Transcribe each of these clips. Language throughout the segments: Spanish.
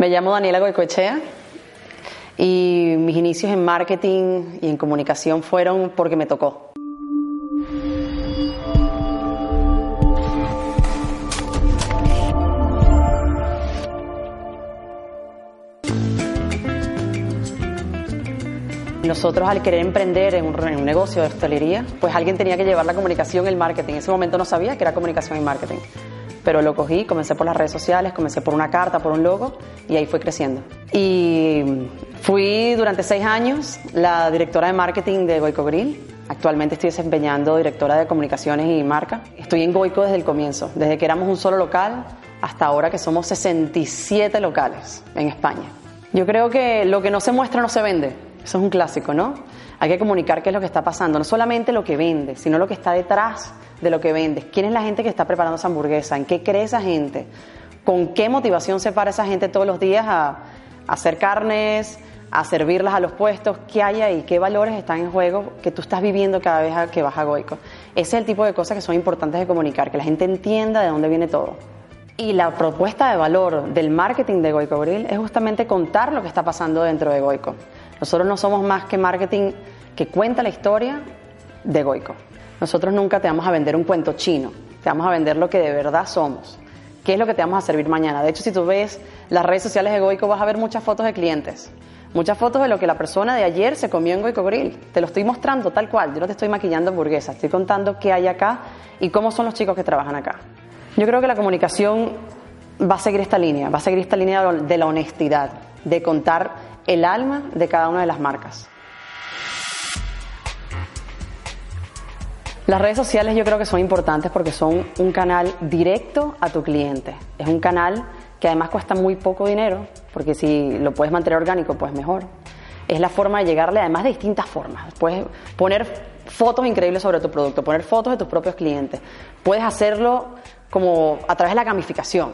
Me llamo Daniela Goicoechea y mis inicios en marketing y en comunicación fueron porque me tocó. Nosotros al querer emprender en un, negocio de hostelería, pues alguien tenía que llevar la comunicación y el marketing. En ese momento no sabía que era comunicación y marketing, pero lo cogí, comencé por las redes sociales, comencé por una carta, por un logo y ahí fue creciendo. Y fui durante seis años la directora de marketing de Goico Grill. Actualmente estoy desempeñando directora de comunicaciones y marca. Estoy en Goico desde el comienzo, desde que éramos un solo local hasta ahora que somos 67 locales en España. Yo creo que lo que no se muestra no se vende. Eso es un clásico, ¿no? Hay que comunicar qué es lo que está pasando, no solamente lo que vende, sino lo que está detrás de lo que vendes. ¿Quién es la gente que está preparando esa hamburguesa? ¿En qué cree esa gente? ¿Con qué motivación se para esa gente todos los días a, a hacer carnes, a servirlas a los puestos? ¿Qué hay ahí? ¿Qué valores están en juego que tú estás viviendo cada vez que vas a Goico? Ese es el tipo de cosas que son importantes de comunicar, que la gente entienda de dónde viene todo. Y la propuesta de valor del marketing de Goico Grill es justamente contar lo que está pasando dentro de Goico. Nosotros no somos más que marketing que cuenta la historia de Goico. Nosotros nunca te vamos a vender un cuento chino, te vamos a vender lo que de verdad somos. ¿Qué es lo que te vamos a servir mañana? De hecho, si tú ves las redes sociales de Goico, vas a ver muchas fotos de clientes, muchas fotos de lo que la persona de ayer se comió en Goico Grill. Te lo estoy mostrando tal cual, yo no te estoy maquillando hamburguesas, estoy contando qué hay acá y cómo son los chicos que trabajan acá. Yo creo que la comunicación va a seguir esta línea, va a seguir esta línea de la honestidad, de contar el alma de cada una de las marcas. Las redes sociales yo creo que son importantes porque son un canal directo a tu cliente. Es un canal que además cuesta muy poco dinero, porque si lo puedes mantener orgánico, pues mejor. Es la forma de llegarle además de distintas formas. Puedes poner fotos increíbles sobre tu producto, poner fotos de tus propios clientes. Puedes hacerlo como a través de la gamificación.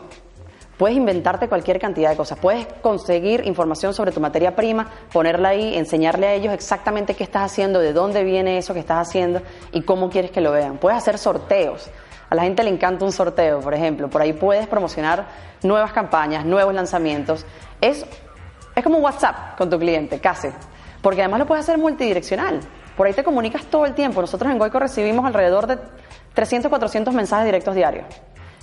Puedes inventarte cualquier cantidad de cosas. Puedes conseguir información sobre tu materia prima, ponerla ahí, enseñarle a ellos exactamente qué estás haciendo, de dónde viene eso que estás haciendo y cómo quieres que lo vean. Puedes hacer sorteos. A la gente le encanta un sorteo, por ejemplo. Por ahí puedes promocionar nuevas campañas, nuevos lanzamientos. Es, es como un WhatsApp con tu cliente, casi. Porque además lo puedes hacer multidireccional. Por ahí te comunicas todo el tiempo. Nosotros en Goico recibimos alrededor de 300, 400 mensajes directos diarios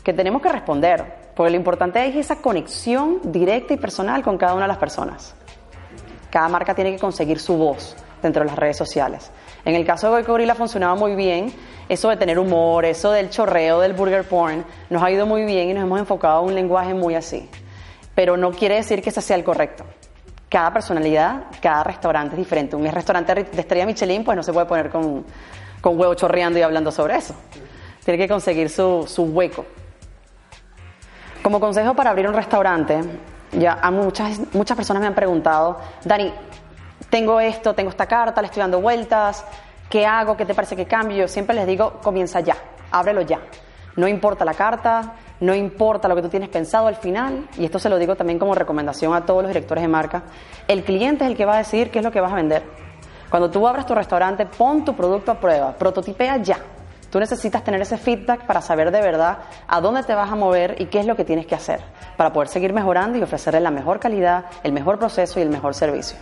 que tenemos que responder, porque lo importante es esa conexión directa y personal con cada una de las personas. Cada marca tiene que conseguir su voz dentro de las redes sociales. En el caso de Goico Gorilla funcionaba muy bien, eso de tener humor, eso del chorreo, del burger porn, nos ha ido muy bien y nos hemos enfocado a un lenguaje muy así. Pero no quiere decir que ese sea el correcto. Cada personalidad, cada restaurante es diferente. Un restaurante de estrella Michelin, pues no se puede poner con, con huevo chorreando y hablando sobre eso. Tiene que conseguir su, su hueco. Como consejo para abrir un restaurante, ya a muchas, muchas personas me han preguntado, Dani, tengo esto, tengo esta carta, le estoy dando vueltas, ¿qué hago? ¿Qué te parece que cambio? Yo siempre les digo, comienza ya, ábrelo ya. No importa la carta, no importa lo que tú tienes pensado al final, y esto se lo digo también como recomendación a todos los directores de marca, el cliente es el que va a decir qué es lo que vas a vender. Cuando tú abras tu restaurante, pon tu producto a prueba, prototipea ya. Tú necesitas tener ese feedback para saber de verdad a dónde te vas a mover y qué es lo que tienes que hacer para poder seguir mejorando y ofrecerle la mejor calidad, el mejor proceso y el mejor servicio.